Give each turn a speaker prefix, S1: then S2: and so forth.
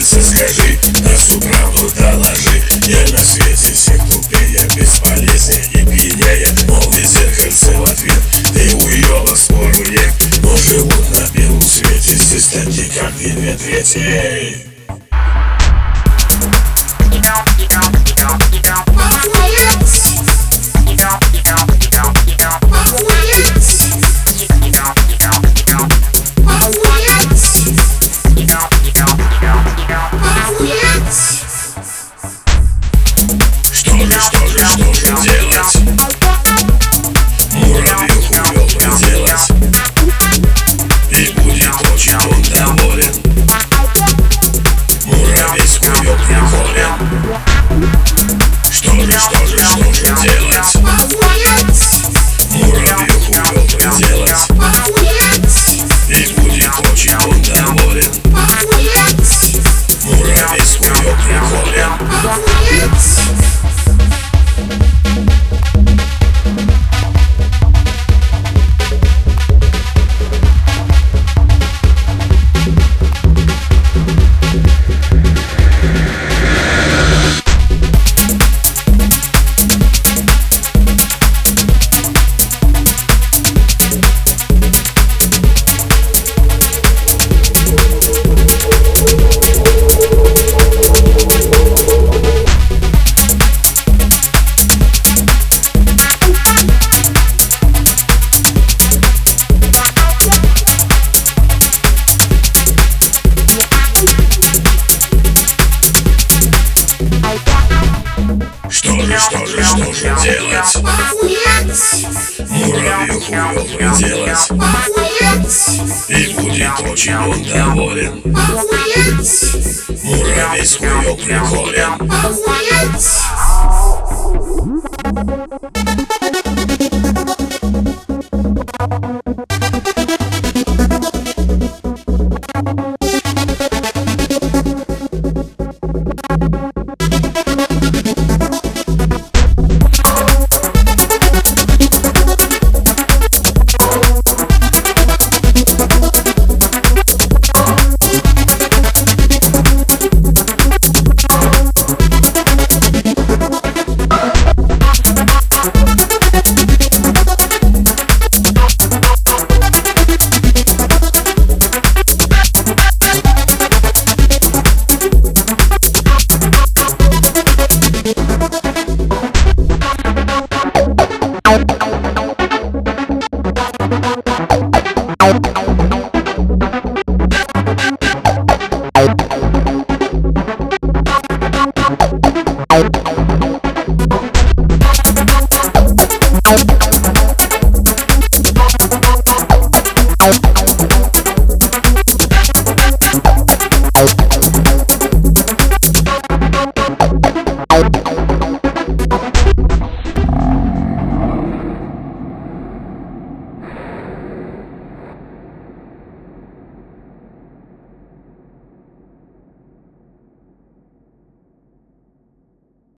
S1: скажи, на всю правду доложи. Я на свете всех глупее, бесполезнее и пьянее Молве зеркальце в ответ, ты уела спору нет Но живут на белом свете, здесь такие как две медведи Что же, что же делать? Муравью хуёво делать И будет очень он доволен Муравей с хуёв приколен
S2: Bye.